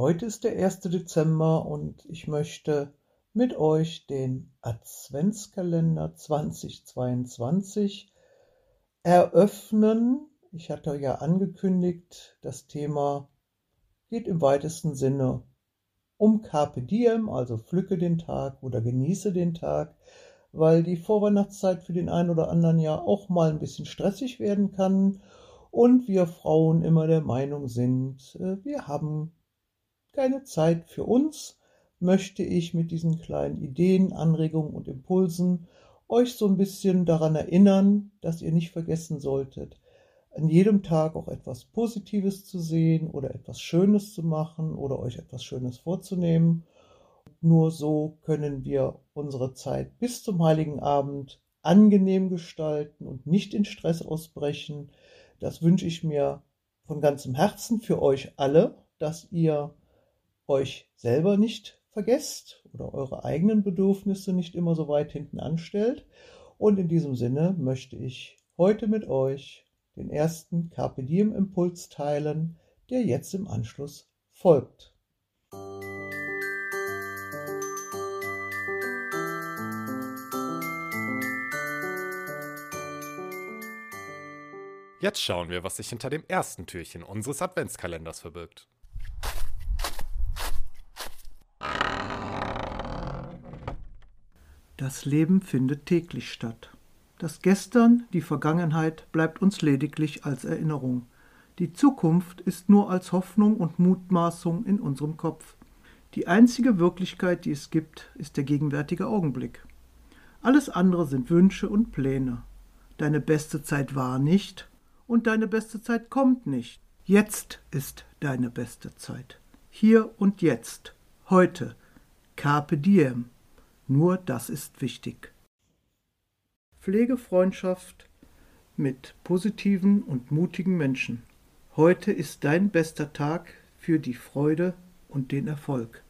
Heute ist der 1. Dezember und ich möchte mit euch den Adventskalender 2022 eröffnen. Ich hatte ja angekündigt, das Thema geht im weitesten Sinne um Carpe Diem, also pflücke den Tag oder genieße den Tag, weil die Vorweihnachtszeit für den einen oder anderen ja auch mal ein bisschen stressig werden kann und wir Frauen immer der Meinung sind, äh, wir haben keine Zeit für uns, möchte ich mit diesen kleinen Ideen, Anregungen und Impulsen euch so ein bisschen daran erinnern, dass ihr nicht vergessen solltet, an jedem Tag auch etwas Positives zu sehen oder etwas Schönes zu machen oder euch etwas Schönes vorzunehmen. Nur so können wir unsere Zeit bis zum heiligen Abend angenehm gestalten und nicht in Stress ausbrechen. Das wünsche ich mir von ganzem Herzen für euch alle, dass ihr euch selber nicht vergesst oder eure eigenen Bedürfnisse nicht immer so weit hinten anstellt. Und in diesem Sinne möchte ich heute mit euch den ersten Carpe Diem Impuls teilen, der jetzt im Anschluss folgt. Jetzt schauen wir, was sich hinter dem ersten Türchen unseres Adventskalenders verbirgt. Das Leben findet täglich statt. Das Gestern, die Vergangenheit bleibt uns lediglich als Erinnerung. Die Zukunft ist nur als Hoffnung und Mutmaßung in unserem Kopf. Die einzige Wirklichkeit, die es gibt, ist der gegenwärtige Augenblick. Alles andere sind Wünsche und Pläne. Deine beste Zeit war nicht und deine beste Zeit kommt nicht. Jetzt ist deine beste Zeit. Hier und jetzt. Heute. Carpe diem. Nur das ist wichtig. Pflege Freundschaft mit positiven und mutigen Menschen. Heute ist dein bester Tag für die Freude und den Erfolg.